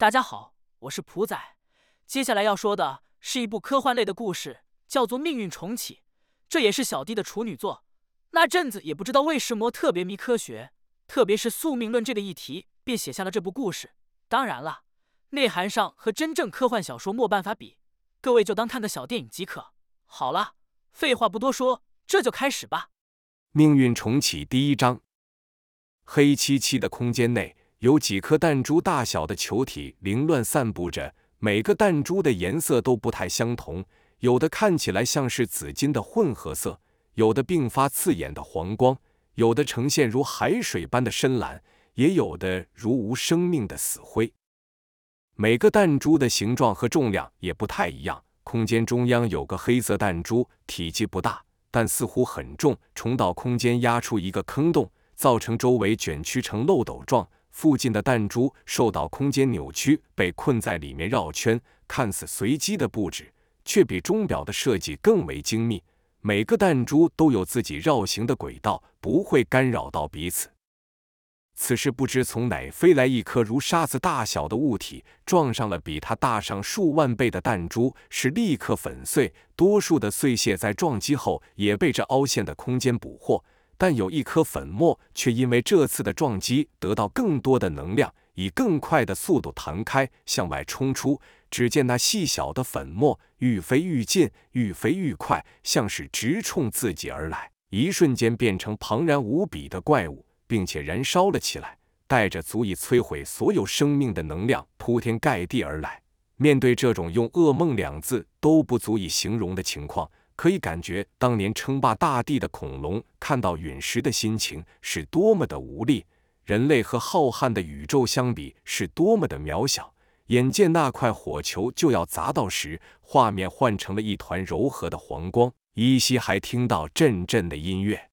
大家好，我是普仔。接下来要说的是一部科幻类的故事，叫做《命运重启》，这也是小弟的处女作。那阵子也不知道为什么特别迷科学，特别是宿命论这个议题，便写下了这部故事。当然了，内涵上和真正科幻小说没办法比，各位就当看个小电影即可。好了，废话不多说，这就开始吧。命运重启第一章。黑漆漆的空间内，有几颗弹珠大小的球体凌乱散布着，每个弹珠的颜色都不太相同，有的看起来像是紫金的混合色。有的并发刺眼的黄光，有的呈现如海水般的深蓝，也有的如无生命的死灰。每个弹珠的形状和重量也不太一样。空间中央有个黑色弹珠，体积不大，但似乎很重。重到空间压出一个坑洞，造成周围卷曲成漏斗状。附近的弹珠受到空间扭曲，被困在里面绕圈。看似随机的布置，却比钟表的设计更为精密。每个弹珠都有自己绕行的轨道，不会干扰到彼此。此时不知从哪飞来一颗如沙子大小的物体，撞上了比它大上数万倍的弹珠，是立刻粉碎。多数的碎屑在撞击后也被这凹陷的空间捕获，但有一颗粉末却因为这次的撞击得到更多的能量，以更快的速度弹开，向外冲出。只见那细小的粉末愈飞愈近，愈飞愈快，像是直冲自己而来。一瞬间变成庞然无比的怪物，并且燃烧了起来，带着足以摧毁所有生命的能量，铺天盖地而来。面对这种用噩梦两字都不足以形容的情况，可以感觉当年称霸大地的恐龙看到陨石的心情是多么的无力。人类和浩瀚的宇宙相比，是多么的渺小。眼见那块火球就要砸到时，画面换成了一团柔和的黄光，依稀还听到阵阵的音乐。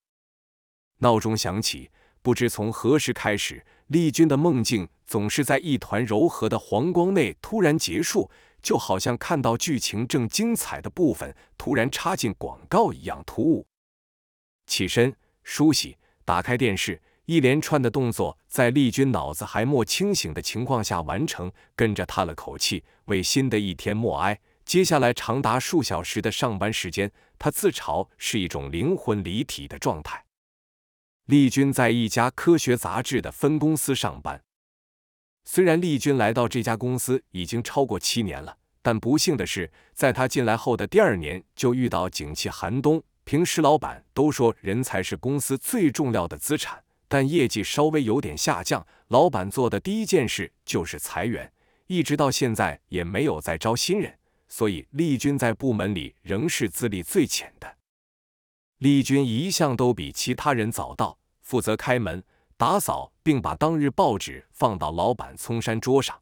闹钟响起，不知从何时开始，丽君的梦境总是在一团柔和的黄光内突然结束，就好像看到剧情正精彩的部分突然插进广告一样突兀。起身梳洗，打开电视。一连串的动作在丽君脑子还没清醒的情况下完成，跟着叹了口气，为新的一天默哀。接下来长达数小时的上班时间，他自嘲是一种灵魂离体的状态。丽君在一家科学杂志的分公司上班。虽然丽君来到这家公司已经超过七年了，但不幸的是，在她进来后的第二年就遇到景气寒冬。平时老板都说人才是公司最重要的资产。但业绩稍微有点下降，老板做的第一件事就是裁员，一直到现在也没有再招新人，所以丽君在部门里仍是资历最浅的。丽君一向都比其他人早到，负责开门、打扫，并把当日报纸放到老板聪山桌上。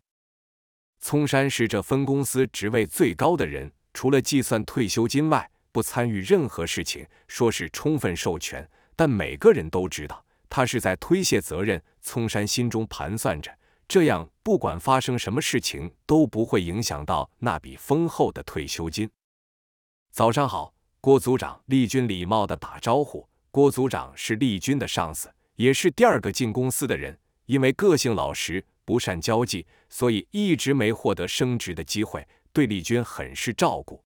聪山是这分公司职位最高的人，除了计算退休金外，不参与任何事情，说是充分授权，但每个人都知道。他是在推卸责任。聪山心中盘算着，这样不管发生什么事情都不会影响到那笔丰厚的退休金。早上好，郭组长。丽君礼貌的打招呼。郭组长是丽君的上司，也是第二个进公司的人。因为个性老实、不善交际，所以一直没获得升职的机会，对丽君很是照顾。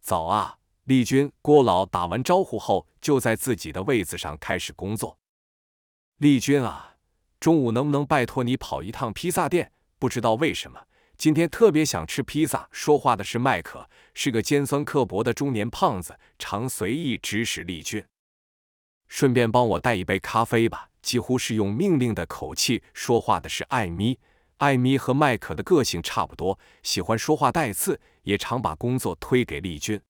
早啊，丽君。郭老打完招呼后，就在自己的位子上开始工作。丽君啊，中午能不能拜托你跑一趟披萨店？不知道为什么今天特别想吃披萨。说话的是麦克，是个尖酸刻薄的中年胖子，常随意指使丽君。顺便帮我带一杯咖啡吧。几乎是用命令的口气说话的是艾米。艾米和麦克的个性差不多，喜欢说话带刺，也常把工作推给丽君。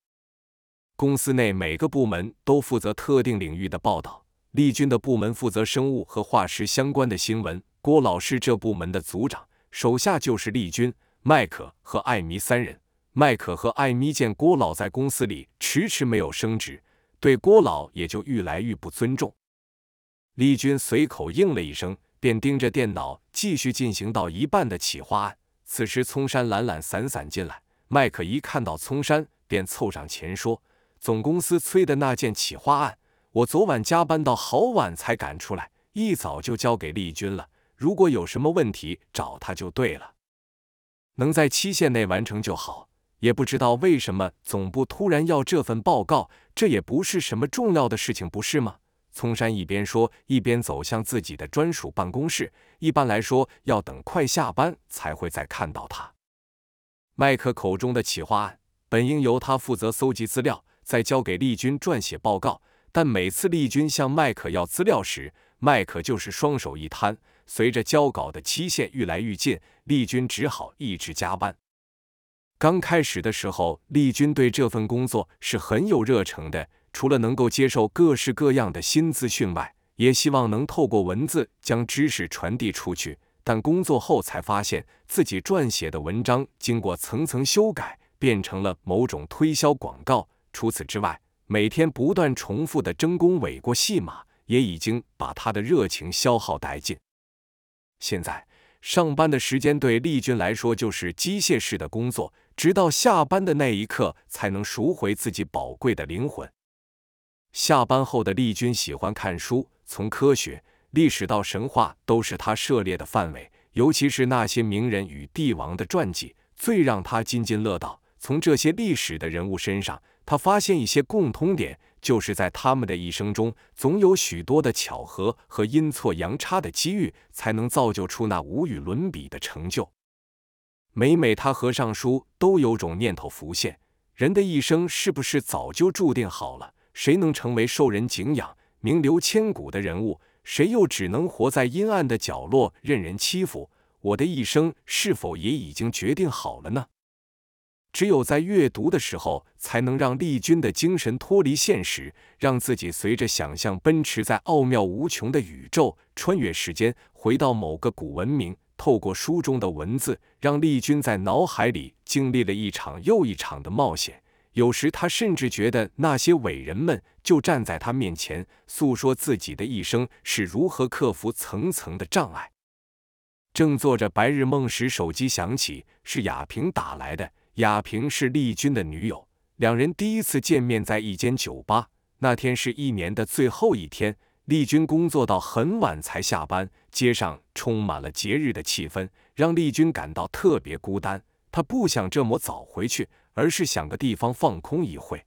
公司内每个部门都负责特定领域的报道。丽君的部门负责生物和化石相关的新闻，郭老师这部门的组长，手下就是丽君、麦克和艾米三人。麦克和艾米见郭老在公司里迟迟没有升职，对郭老也就愈来愈不尊重。丽君随口应了一声，便盯着电脑继续进行到一半的企划案。此时，聪山懒懒散散进来，麦克一看到聪山，便凑上前说：“总公司催的那件企划案。”我昨晚加班到好晚才赶出来，一早就交给丽君了。如果有什么问题，找他就对了。能在期限内完成就好。也不知道为什么总部突然要这份报告，这也不是什么重要的事情，不是吗？聪山一边说，一边走向自己的专属办公室。一般来说，要等快下班才会再看到他。麦克口中的企划案本应由他负责搜集资料，再交给丽君撰写报告。但每次丽君向麦克要资料时，麦克就是双手一摊。随着交稿的期限愈来愈近，丽君只好一直加班。刚开始的时候，丽君对这份工作是很有热诚的。除了能够接受各式各样的新资讯外，也希望能透过文字将知识传递出去。但工作后才发现自己撰写的文章经过层层修改，变成了某种推销广告。除此之外，每天不断重复的争功诿过戏码，也已经把他的热情消耗殆尽。现在上班的时间对丽君来说就是机械式的工作。直到下班的那一刻，才能赎回自己宝贵的灵魂。下班后的丽君喜欢看书，从科学、历史到神话都是他涉猎的范围。尤其是那些名人与帝王的传记，最让他津津乐道。从这些历史的人物身上，他发现一些共通点，就是在他们的一生中，总有许多的巧合和阴错阳差的机遇，才能造就出那无与伦比的成就。每每他合上书，都有种念头浮现：人的一生是不是早就注定好了？谁能成为受人敬仰、名留千古的人物？谁又只能活在阴暗的角落，任人欺负？我的一生是否也已经决定好了呢？只有在阅读的时候，才能让丽君的精神脱离现实，让自己随着想象奔驰在奥妙无穷的宇宙，穿越时间，回到某个古文明。透过书中的文字，让丽君在脑海里经历了一场又一场的冒险。有时，他甚至觉得那些伟人们就站在他面前，诉说自己的一生是如何克服层层的障碍。正做着白日梦时，手机响起，是雅萍打来的。雅萍是丽君的女友，两人第一次见面在一间酒吧。那天是一年的最后一天。丽君工作到很晚才下班，街上充满了节日的气氛，让丽君感到特别孤单。她不想这么早回去，而是想个地方放空一会。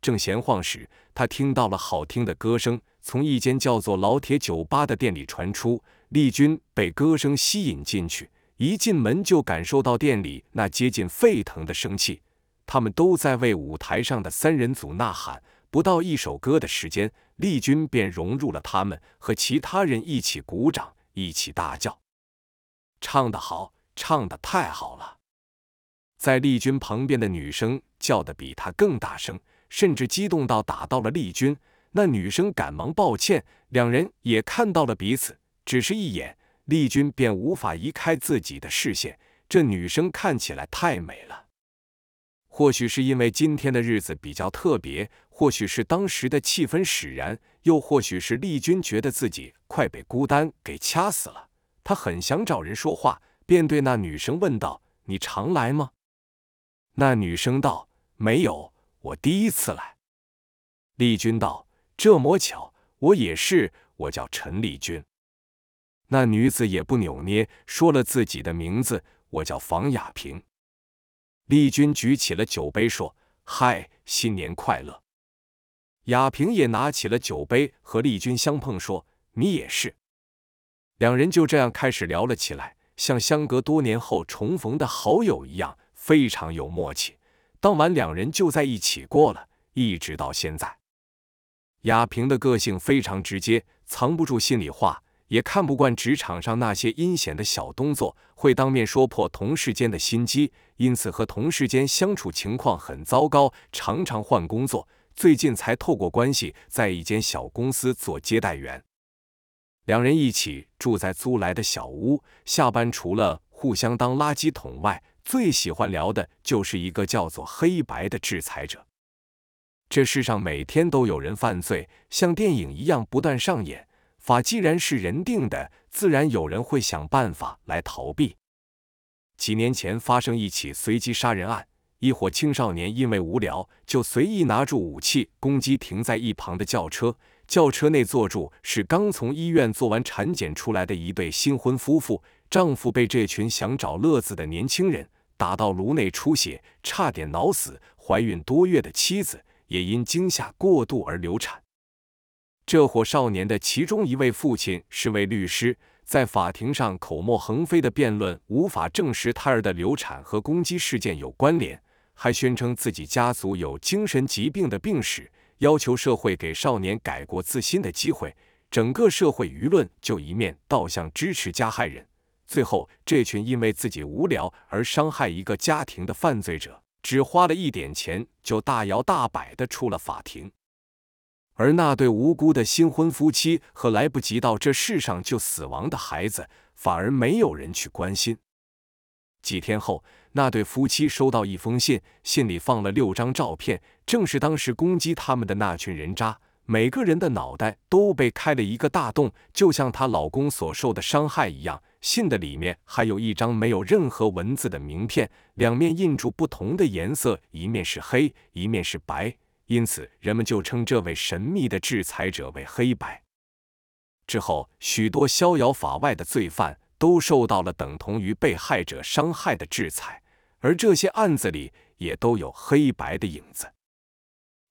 正闲晃时，她听到了好听的歌声从一间叫做“老铁酒吧”的店里传出。丽君被歌声吸引进去，一进门就感受到店里那接近沸腾的生气，他们都在为舞台上的三人组呐喊。不到一首歌的时间，丽君便融入了他们，和其他人一起鼓掌，一起大叫：“唱得好，唱得太好了！”在丽君旁边的女生叫得比她更大声，甚至激动到打到了丽君。那女生赶忙抱歉，两人也看到了彼此，只是一眼，丽君便无法移开自己的视线。这女生看起来太美了。或许是因为今天的日子比较特别，或许是当时的气氛使然，又或许是丽君觉得自己快被孤单给掐死了。她很想找人说话，便对那女生问道：“你常来吗？”那女生道：“没有，我第一次来。”丽君道：“这么巧，我也是，我叫陈丽君。”那女子也不扭捏，说了自己的名字：“我叫房雅萍。”丽君举起了酒杯，说：“嗨，新年快乐！”雅萍也拿起了酒杯，和丽君相碰，说：“你也是。”两人就这样开始聊了起来，像相隔多年后重逢的好友一样，非常有默契。当晚，两人就在一起过了，一直到现在。雅萍的个性非常直接，藏不住心里话。也看不惯职场上那些阴险的小动作，会当面说破同事间的心机，因此和同事间相处情况很糟糕，常常换工作。最近才透过关系在一间小公司做接待员。两人一起住在租来的小屋，下班除了互相当垃圾桶外，最喜欢聊的就是一个叫做黑白的制裁者。这世上每天都有人犯罪，像电影一样不断上演。法既然是人定的，自然有人会想办法来逃避。几年前发生一起随机杀人案，一伙青少年因为无聊，就随意拿住武器攻击停在一旁的轿车。轿车内坐住是刚从医院做完产检出来的一对新婚夫妇。丈夫被这群想找乐子的年轻人打到颅内出血，差点脑死；怀孕多月的妻子也因惊吓过度而流产。这伙少年的其中一位父亲是位律师，在法庭上口沫横飞的辩论，无法证实胎儿的流产和攻击事件有关联，还宣称自己家族有精神疾病的病史，要求社会给少年改过自新的机会。整个社会舆论就一面倒向支持加害人。最后，这群因为自己无聊而伤害一个家庭的犯罪者，只花了一点钱就大摇大摆的出了法庭。而那对无辜的新婚夫妻和来不及到这世上就死亡的孩子，反而没有人去关心。几天后，那对夫妻收到一封信，信里放了六张照片，正是当时攻击他们的那群人渣。每个人的脑袋都被开了一个大洞，就像她老公所受的伤害一样。信的里面还有一张没有任何文字的名片，两面印住不同的颜色，一面是黑，一面是白，因此人们就称这位神秘的制裁者为黑白。之后，许多逍遥法外的罪犯都受到了等同于被害者伤害的制裁，而这些案子里也都有黑白的影子。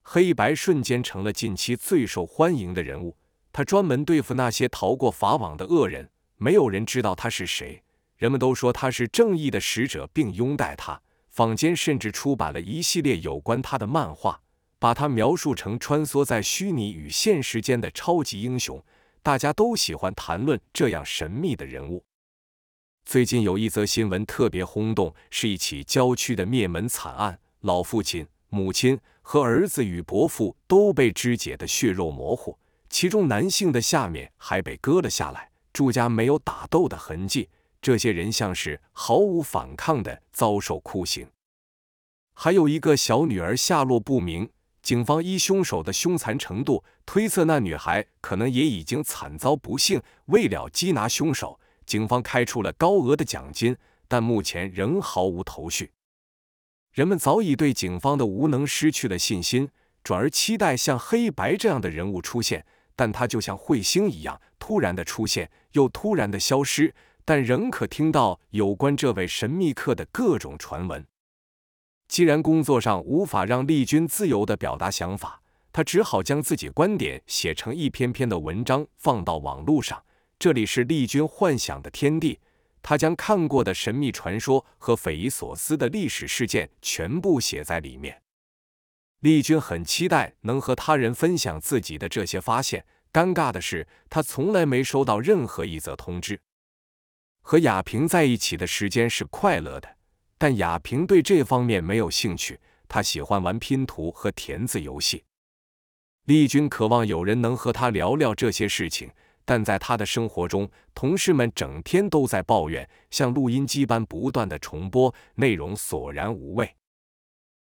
黑白瞬间成了近期最受欢迎的人物。他专门对付那些逃过法网的恶人，没有人知道他是谁。人们都说他是正义的使者，并拥戴他。坊间甚至出版了一系列有关他的漫画，把他描述成穿梭在虚拟与现实间的超级英雄。大家都喜欢谈论这样神秘的人物。最近有一则新闻特别轰动，是一起郊区的灭门惨案：老父亲、母亲。和儿子与伯父都被肢解的血肉模糊，其中男性的下面还被割了下来。住家没有打斗的痕迹，这些人像是毫无反抗的遭受酷刑。还有一个小女儿下落不明，警方依凶手的凶残程度推测，那女孩可能也已经惨遭不幸。为了缉拿凶手，警方开出了高额的奖金，但目前仍毫无头绪。人们早已对警方的无能失去了信心，转而期待像黑白这样的人物出现。但他就像彗星一样，突然的出现，又突然的消失。但仍可听到有关这位神秘客的各种传闻。既然工作上无法让丽君自由的表达想法，他只好将自己观点写成一篇篇的文章放到网络上。这里是丽君幻想的天地。他将看过的神秘传说和匪夷所思的历史事件全部写在里面。丽君很期待能和他人分享自己的这些发现。尴尬的是，他从来没收到任何一则通知。和雅萍在一起的时间是快乐的，但雅萍对这方面没有兴趣。她喜欢玩拼图和填字游戏。丽君渴望有人能和他聊聊这些事情。但在他的生活中，同事们整天都在抱怨，像录音机般不断的重播，内容索然无味。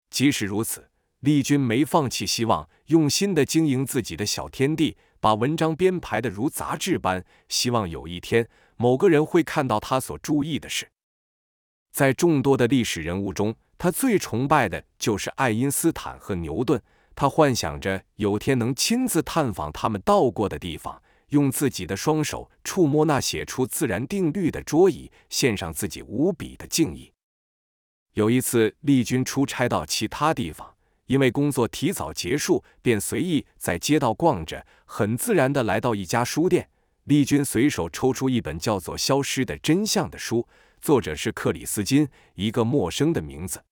即使如此，丽君没放弃希望，用心的经营自己的小天地，把文章编排的如杂志般，希望有一天某个人会看到他所注意的事。在众多的历史人物中，他最崇拜的就是爱因斯坦和牛顿。他幻想着有天能亲自探访他们到过的地方。用自己的双手触摸那写出自然定律的桌椅，献上自己无比的敬意。有一次，丽君出差到其他地方，因为工作提早结束，便随意在街道逛着，很自然的来到一家书店。丽君随手抽出一本叫做《消失的真相》的书，作者是克里斯金，一个陌生的名字。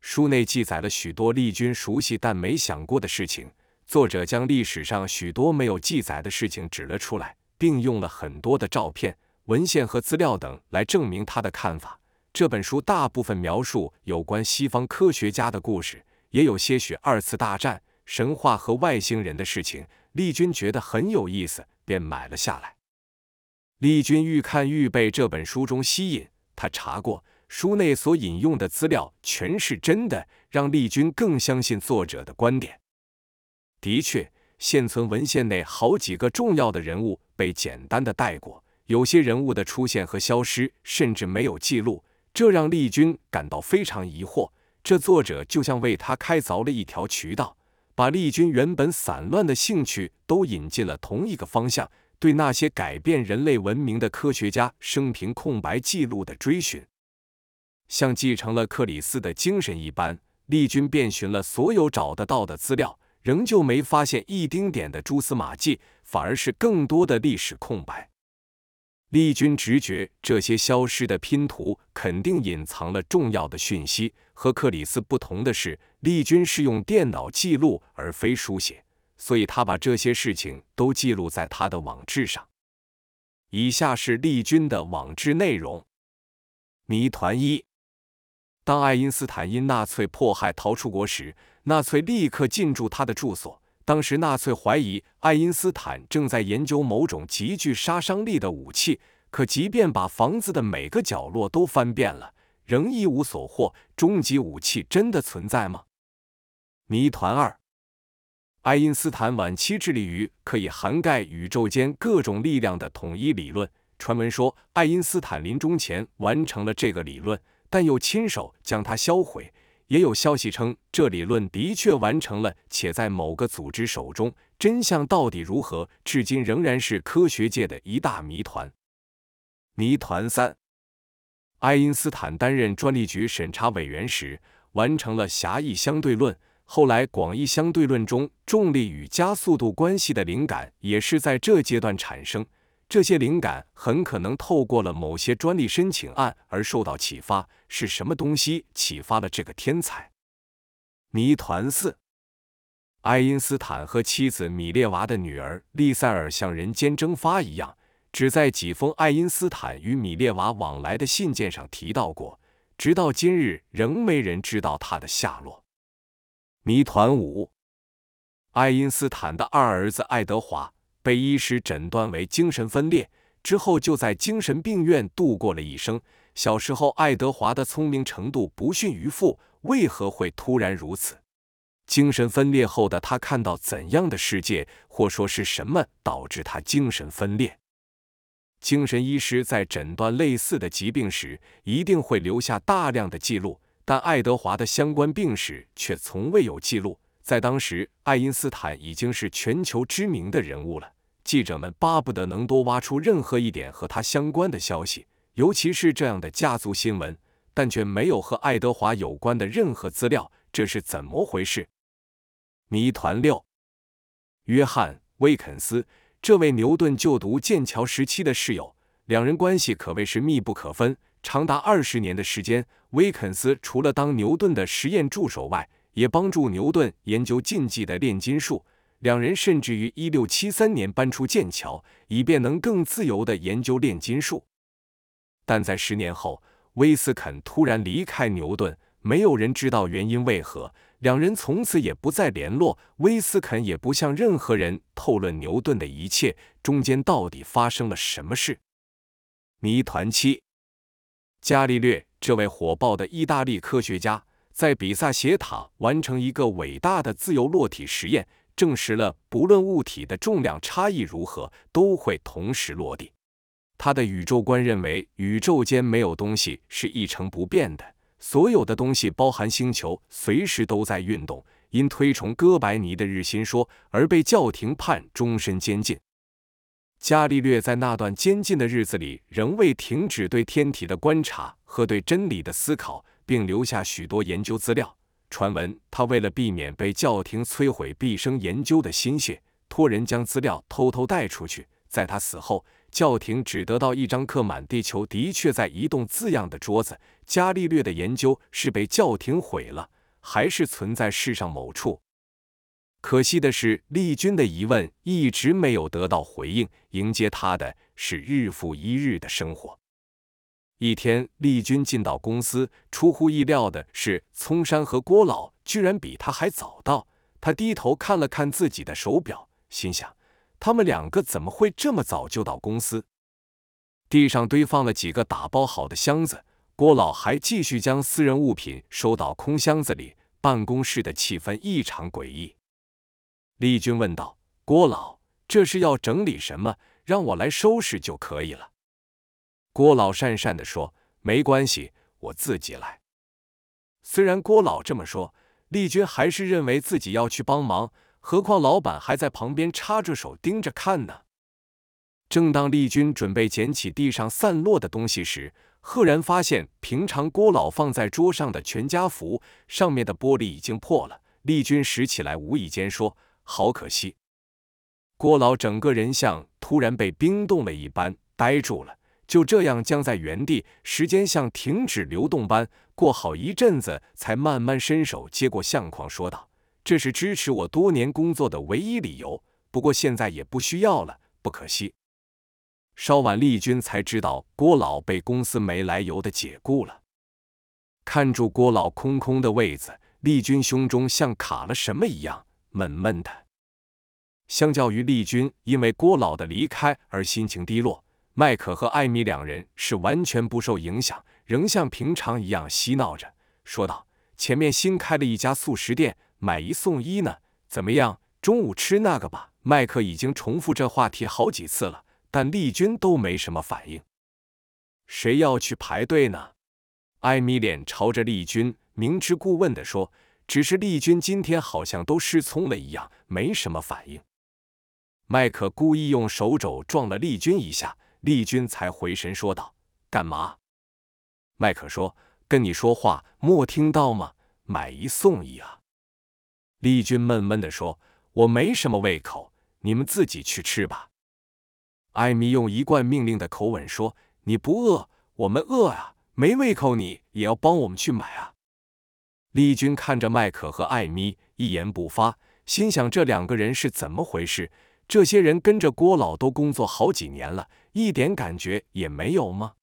书内记载了许多丽君熟悉但没想过的事情。作者将历史上许多没有记载的事情指了出来，并用了很多的照片、文献和资料等来证明他的看法。这本书大部分描述有关西方科学家的故事，也有些许二次大战、神话和外星人的事情。丽君觉得很有意思，便买了下来。丽君愈看愈被这本书中吸引，他查过书内所引用的资料全是真的，让丽君更相信作者的观点。的确，现存文献内好几个重要的人物被简单的带过，有些人物的出现和消失甚至没有记录，这让丽君感到非常疑惑。这作者就像为他开凿了一条渠道，把丽君原本散乱的兴趣都引进了同一个方向，对那些改变人类文明的科学家生平空白记录的追寻。像继承了克里斯的精神一般，丽君遍寻了所有找得到的资料，仍旧没发现一丁点的蛛丝马迹，反而是更多的历史空白。丽君直觉这些消失的拼图肯定隐藏了重要的讯息。和克里斯不同的是，丽君是用电脑记录而非书写，所以他把这些事情都记录在他的网志上。以下是丽君的网志内容：谜团一。当爱因斯坦因纳粹迫害逃出国时，纳粹立刻进驻他的住所。当时纳粹怀疑爱因斯坦正在研究某种极具杀伤力的武器，可即便把房子的每个角落都翻遍了，仍一无所获。终极武器真的存在吗？谜团二：爱因斯坦晚期致力于可以涵盖宇宙间各种力量的统一理论。传闻说，爱因斯坦临终前完成了这个理论。但又亲手将它销毁。也有消息称，这理论的确完成了，且在某个组织手中。真相到底如何，至今仍然是科学界的一大谜团。谜团三：爱因斯坦担任专利局审查委员时，完成了狭义相对论。后来，广义相对论中重力与加速度关系的灵感，也是在这阶段产生。这些灵感很可能透过了某些专利申请案而受到启发。是什么东西启发了这个天才？谜团四：爱因斯坦和妻子米列娃的女儿利塞尔像人间蒸发一样，只在几封爱因斯坦与米列娃往来的信件上提到过，直到今日仍没人知道他的下落。谜团五：爱因斯坦的二儿子爱德华。被医师诊断为精神分裂之后，就在精神病院度过了一生。小时候，爱德华的聪明程度不逊于父，为何会突然如此？精神分裂后的他看到怎样的世界，或说是什么导致他精神分裂？精神医师在诊断类似的疾病时，一定会留下大量的记录，但爱德华的相关病史却从未有记录。在当时，爱因斯坦已经是全球知名的人物了。记者们巴不得能多挖出任何一点和他相关的消息，尤其是这样的家族新闻，但却没有和爱德华有关的任何资料，这是怎么回事？谜团六：约翰·威肯斯，这位牛顿就读剑桥时期的室友，两人关系可谓是密不可分。长达二十年的时间，威肯斯除了当牛顿的实验助手外，也帮助牛顿研究禁忌的炼金术。两人甚至于一六七三年搬出剑桥，以便能更自由地研究炼金术。但在十年后，威斯肯突然离开牛顿，没有人知道原因为何。两人从此也不再联络，威斯肯也不向任何人透论牛顿的一切。中间到底发生了什么事？谜团七：伽利略这位火爆的意大利科学家，在比萨斜塔完成一个伟大的自由落体实验。证实了，不论物体的重量差异如何，都会同时落地。他的宇宙观认为，宇宙间没有东西是一成不变的，所有的东西，包含星球，随时都在运动。因推崇哥白尼的日心说而被教廷判终身监禁。伽利略在那段监禁的日子里，仍未停止对天体的观察和对真理的思考，并留下许多研究资料。传闻，他为了避免被教廷摧毁毕生研究的心血，托人将资料偷偷带出去。在他死后，教廷只得到一张刻满“地球的确在移动”字样的桌子。伽利略的研究是被教廷毁了，还是存在世上某处？可惜的是，丽君的疑问一直没有得到回应。迎接他的是日复一日的生活。一天，丽君进到公司，出乎意料的是，聪山和郭老居然比他还早到。他低头看了看自己的手表，心想：他们两个怎么会这么早就到公司？地上堆放了几个打包好的箱子，郭老还继续将私人物品收到空箱子里。办公室的气氛异常诡异。丽君问道：“郭老，这是要整理什么？让我来收拾就可以了。”郭老讪讪地说：“没关系，我自己来。”虽然郭老这么说，丽君还是认为自己要去帮忙。何况老板还在旁边插着手盯着看呢。正当丽君准备捡起地上散落的东西时，赫然发现平常郭老放在桌上的全家福上面的玻璃已经破了。丽君拾起来，无意间说：“好可惜。”郭老整个人像突然被冰冻了一般，呆住了，就这样僵在原地。时间像停止流动般，过好一阵子，才慢慢伸手接过相框，说道：“这是支持我多年工作的唯一理由，不过现在也不需要了，不可惜。”稍晚，丽君才知道郭老被公司没来由的解雇了。看住郭老空空的位子，丽君胸中像卡了什么一样，闷闷的。相较于丽君因为郭老的离开而心情低落，麦克和艾米两人是完全不受影响，仍像平常一样嬉闹着，说道：“前面新开了一家素食店，买一送一呢，怎么样？中午吃那个吧。”麦克已经重复这话题好几次了。但丽君都没什么反应。谁要去排队呢？艾米脸朝着丽君明知故问的说：“只是丽君今天好像都失聪了一样，没什么反应。”麦克故意用手肘撞了丽君一下，丽君才回神说道：“干嘛？”麦克说：“跟你说话，莫听到吗？买一送一啊！”丽君闷闷的说：“我没什么胃口，你们自己去吃吧。”艾米用一贯命令的口吻说：“你不饿，我们饿啊！没胃口，你也要帮我们去买啊！”丽君看着麦克和艾米，一言不发，心想：这两个人是怎么回事？这些人跟着郭老都工作好几年了，一点感觉也没有吗？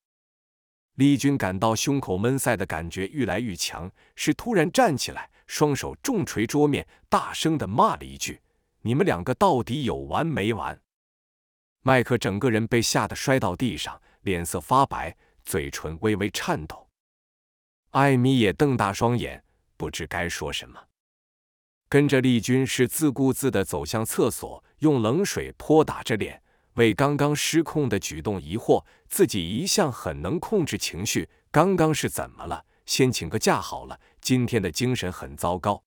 丽君感到胸口闷塞的感觉愈来愈强，是突然站起来，双手重捶桌面，大声的骂了一句：“你们两个到底有完没完？”麦克整个人被吓得摔到地上，脸色发白，嘴唇微微颤抖。艾米也瞪大双眼，不知该说什么。跟着丽君是自顾自地走向厕所，用冷水泼打着脸，为刚刚失控的举动疑惑。自己一向很能控制情绪，刚刚是怎么了？先请个假好了，今天的精神很糟糕。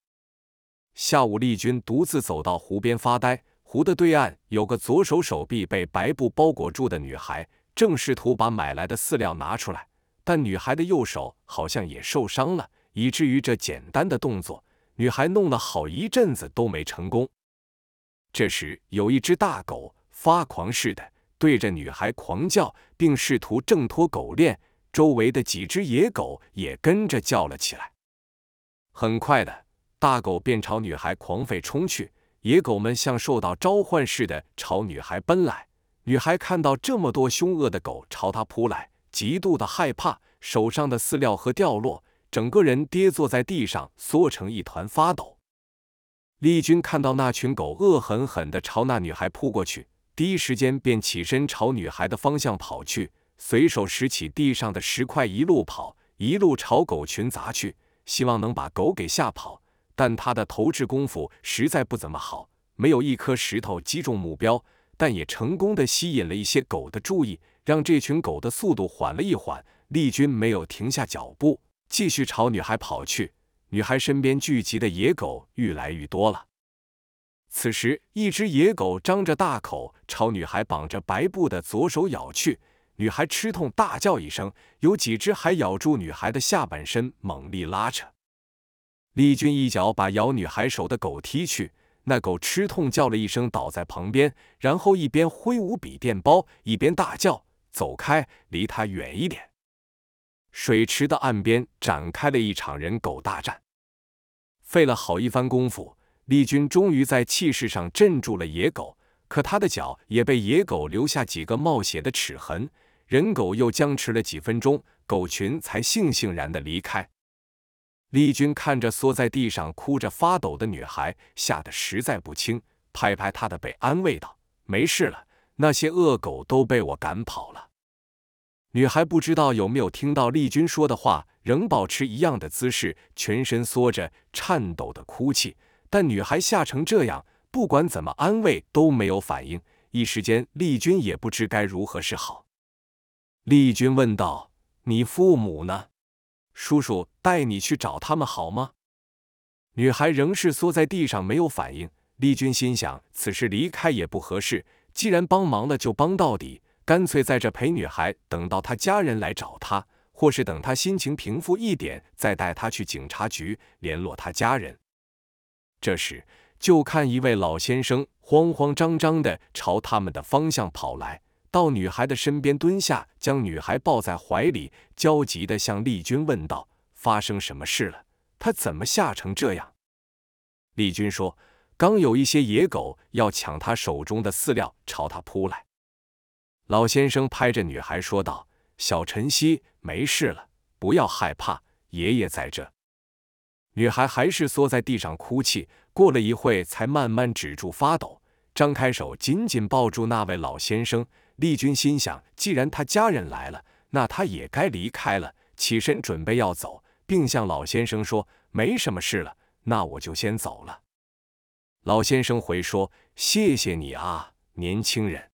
下午，丽君独自走到湖边发呆。湖的对岸有个左手手臂被白布包裹住的女孩，正试图把买来的饲料拿出来，但女孩的右手好像也受伤了，以至于这简单的动作，女孩弄了好一阵子都没成功。这时，有一只大狗发狂似的对着女孩狂叫，并试图挣脱狗链，周围的几只野狗也跟着叫了起来。很快的，大狗便朝女孩狂吠冲去。野狗们像受到召唤似的朝女孩奔来，女孩看到这么多凶恶的狗朝她扑来，极度的害怕，手上的饲料盒掉落，整个人跌坐在地上，缩成一团发抖。丽君看到那群狗恶狠狠地朝那女孩扑过去，第一时间便起身朝女孩的方向跑去，随手拾起地上的石块，一路跑，一路朝狗群砸去，希望能把狗给吓跑。但他的投掷功夫实在不怎么好，没有一颗石头击中目标，但也成功的吸引了一些狗的注意，让这群狗的速度缓了一缓。丽君没有停下脚步，继续朝女孩跑去。女孩身边聚集的野狗愈来愈多了。此时，一只野狗张着大口朝女孩绑着白布的左手咬去，女孩吃痛大叫一声，有几只还咬住女孩的下半身，猛力拉扯。丽君一脚把咬女孩手的狗踢去，那狗吃痛叫了一声，倒在旁边，然后一边挥舞笔电包，一边大叫：“走开，离他远一点！”水池的岸边展开了一场人狗大战，费了好一番功夫，丽君终于在气势上镇住了野狗，可他的脚也被野狗留下几个冒血的齿痕。人狗又僵持了几分钟，狗群才悻悻然的离开。丽君看着缩在地上哭着发抖的女孩，吓得实在不轻，拍拍她的背，安慰道：“没事了，那些恶狗都被我赶跑了。”女孩不知道有没有听到丽君说的话，仍保持一样的姿势，全身缩着，颤抖的哭泣。但女孩吓成这样，不管怎么安慰都没有反应。一时间，丽君也不知该如何是好。丽君问道：“你父母呢？”叔叔带你去找他们好吗？女孩仍是缩在地上没有反应。丽君心想，此时离开也不合适，既然帮忙了，就帮到底，干脆在这陪女孩，等到她家人来找她，或是等她心情平复一点，再带她去警察局联络她家人。这时，就看一位老先生慌慌张张的朝他们的方向跑来，到女孩的身边蹲下，将女孩抱在怀里，焦急的向丽君问道：“发生什么事了？他怎么吓成这样？”丽君说：“刚有一些野狗要抢他手中的饲料，朝他扑来。”老先生拍着女孩说道：“小晨曦，没事了，不要害怕，爷爷在这。”女孩还是缩在地上哭泣，过了一会才慢慢止住发抖，张开手紧紧抱住那位老先生。丽君心想，既然他家人来了，那他也该离开了，起身准备要走，并向老先生说：“没什么事了，那我就先走了。”老先生回说：“谢谢你啊，年轻人。”